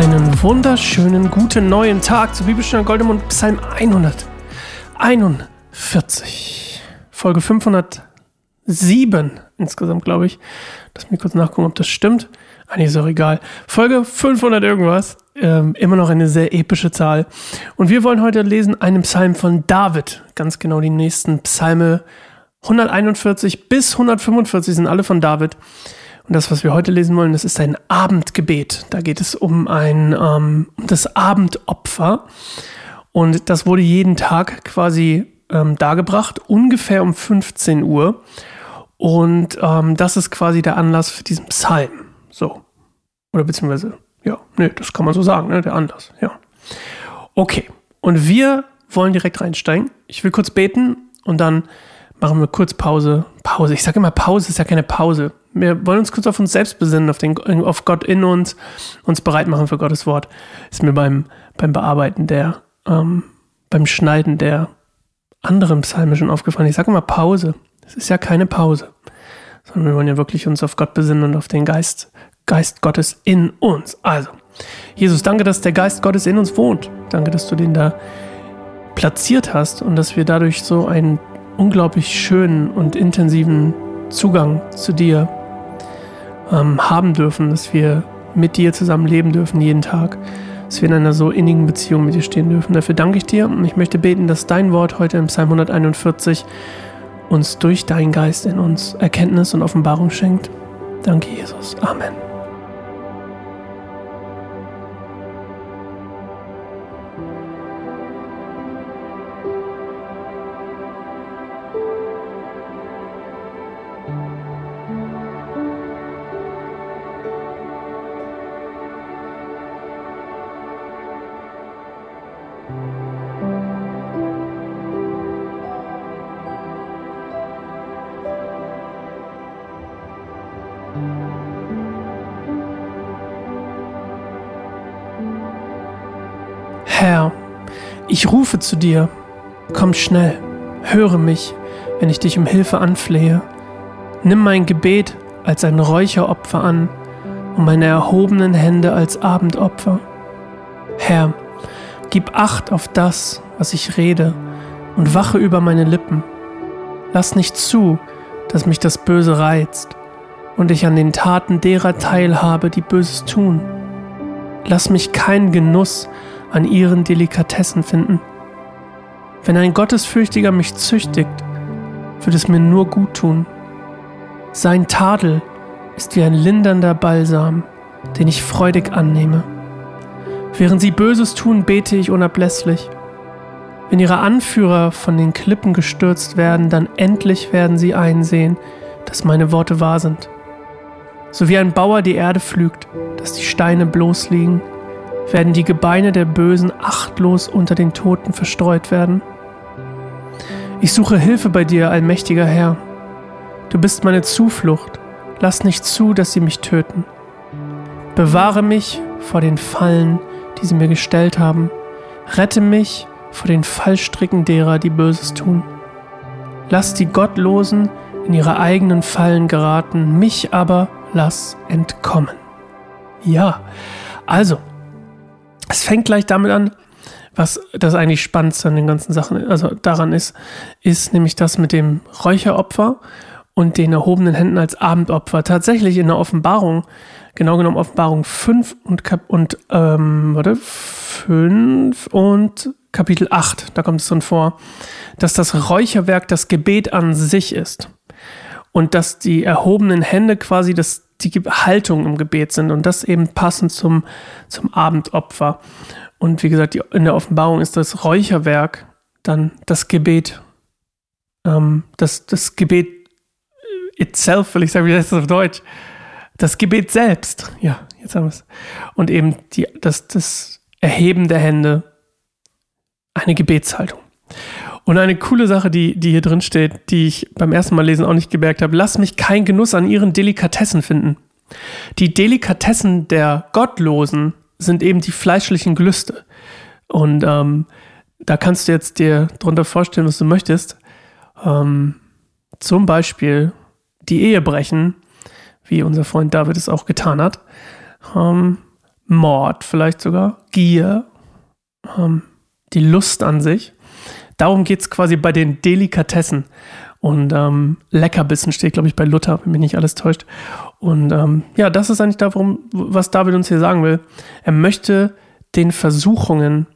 Einen wunderschönen guten neuen Tag zu Bibelstunde Goldemund Psalm 141. Folge 507 insgesamt, glaube ich. Lass mich kurz nachgucken, ob das stimmt. Eigentlich ist auch egal. Folge 500 irgendwas. Ähm, immer noch eine sehr epische Zahl. Und wir wollen heute lesen einen Psalm von David. Ganz genau die nächsten Psalme 141 bis 145 sind alle von David. Und das, was wir heute lesen wollen, das ist ein Abendgebet. Da geht es um ein ähm, um das Abendopfer. Und das wurde jeden Tag quasi ähm, dargebracht, ungefähr um 15 Uhr. Und ähm, das ist quasi der Anlass für diesen Psalm. So. Oder beziehungsweise, ja, nee, das kann man so sagen, ne? Der Anlass, ja. Okay. Und wir wollen direkt reinsteigen. Ich will kurz beten und dann machen wir kurz Pause. Pause. Ich sage immer Pause ist ja keine Pause. Wir wollen uns kurz auf uns selbst besinnen, auf, den, auf Gott in uns, uns bereit machen für Gottes Wort. Ist mir beim, beim Bearbeiten der, ähm, beim Schneiden der anderen Psalme schon aufgefallen. Ich sage immer Pause. Es ist ja keine Pause, sondern wir wollen ja wirklich uns auf Gott besinnen und auf den Geist, Geist Gottes in uns. Also, Jesus, danke, dass der Geist Gottes in uns wohnt. Danke, dass du den da platziert hast und dass wir dadurch so einen unglaublich schönen und intensiven Zugang zu dir ähm, haben dürfen, dass wir mit dir zusammen leben dürfen jeden Tag, dass wir in einer so innigen Beziehung mit dir stehen dürfen. Dafür danke ich dir und ich möchte beten, dass dein Wort heute im Psalm 141 uns durch deinen Geist in uns Erkenntnis und Offenbarung schenkt. Danke, Jesus. Amen. Ich rufe zu dir, komm schnell, höre mich, wenn ich dich um Hilfe anflehe. Nimm mein Gebet als ein Räucheropfer an und meine erhobenen Hände als Abendopfer. Herr, gib Acht auf das, was ich rede, und wache über meine Lippen. Lass nicht zu, dass mich das Böse reizt und ich an den Taten derer teilhabe, die Böses tun. Lass mich keinen Genuss an ihren Delikatessen finden. Wenn ein Gottesfürchtiger mich züchtigt, wird es mir nur gut tun. Sein Tadel ist wie ein lindernder Balsam, den ich freudig annehme. Während sie Böses tun, bete ich unablässlich. Wenn ihre Anführer von den Klippen gestürzt werden, dann endlich werden sie einsehen, dass meine Worte wahr sind. So wie ein Bauer die Erde pflügt, dass die Steine bloß liegen, werden die Gebeine der Bösen achtlos unter den Toten verstreut werden. Ich suche Hilfe bei dir, allmächtiger Herr. Du bist meine Zuflucht. Lass nicht zu, dass sie mich töten. Bewahre mich vor den Fallen, die sie mir gestellt haben. Rette mich vor den Fallstricken derer, die Böses tun. Lass die Gottlosen in ihre eigenen Fallen geraten, mich aber lass entkommen. Ja, also, es fängt gleich damit an, was das eigentlich Spannendste an den ganzen Sachen, also daran ist, ist nämlich das mit dem Räucheropfer und den erhobenen Händen als Abendopfer. Tatsächlich in der Offenbarung, genau genommen Offenbarung 5 und, Kap und ähm, warte, 5 und Kapitel 8, da kommt es dann vor, dass das Räucherwerk das Gebet an sich ist. Und dass die erhobenen Hände quasi das die Haltung im Gebet sind und das eben passend zum, zum Abendopfer. Und wie gesagt, die, in der Offenbarung ist das Räucherwerk dann das Gebet. Ähm, das, das Gebet itself, will ich sagen, wie heißt das auf Deutsch? Das Gebet selbst. Ja, jetzt haben wir es. Und eben die, das, das Erheben der Hände, eine Gebetshaltung. Und eine coole Sache, die, die hier drin steht, die ich beim ersten Mal lesen auch nicht gemerkt habe, lass mich keinen Genuss an ihren Delikatessen finden. Die Delikatessen der Gottlosen sind eben die fleischlichen Gelüste. Und ähm, da kannst du jetzt dir drunter vorstellen, was du möchtest. Ähm, zum Beispiel die Ehe brechen, wie unser Freund David es auch getan hat. Ähm, Mord vielleicht sogar, Gier, ähm, die Lust an sich. Darum geht es quasi bei den Delikatessen. Und ähm, Leckerbissen steht, glaube ich, bei Luther, wenn mich nicht alles täuscht. Und ähm, ja, das ist eigentlich darum, was David uns hier sagen will. Er möchte den Versuchungen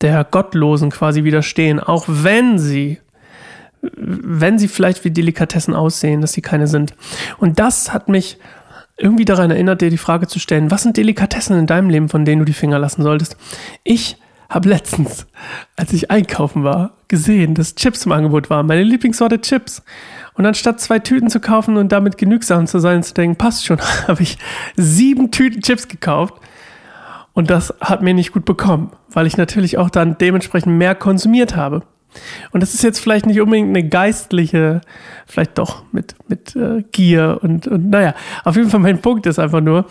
der Gottlosen quasi widerstehen, auch wenn sie, wenn sie vielleicht wie Delikatessen aussehen, dass sie keine sind. Und das hat mich irgendwie daran erinnert, dir die Frage zu stellen, was sind Delikatessen in deinem Leben, von denen du die Finger lassen solltest? Ich habe letztens, als ich einkaufen war, gesehen, dass Chips im Angebot waren. Meine Lieblingssorte Chips. Und anstatt zwei Tüten zu kaufen und damit genügsam zu sein, zu denken, passt schon, habe ich sieben Tüten Chips gekauft. Und das hat mir nicht gut bekommen, weil ich natürlich auch dann dementsprechend mehr konsumiert habe. Und das ist jetzt vielleicht nicht unbedingt eine geistliche, vielleicht doch mit, mit äh, Gier und, und naja, auf jeden Fall mein Punkt ist einfach nur,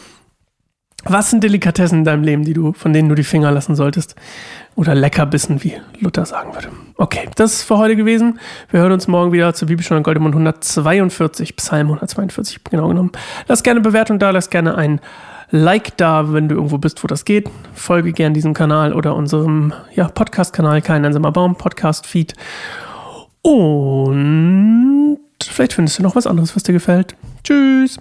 was sind Delikatessen in deinem Leben, die du, von denen du die Finger lassen solltest? Oder Leckerbissen, wie Luther sagen würde. Okay, das ist für heute gewesen. Wir hören uns morgen wieder zur Bibelstunde Goldemund 142, Psalm 142, genau genommen. Lass gerne Bewertung da, lass gerne ein Like da, wenn du irgendwo bist, wo das geht. Folge gerne diesem Kanal oder unserem ja, Podcast-Kanal, kein einsamer Baum, Podcast-Feed. Und vielleicht findest du noch was anderes, was dir gefällt. Tschüss!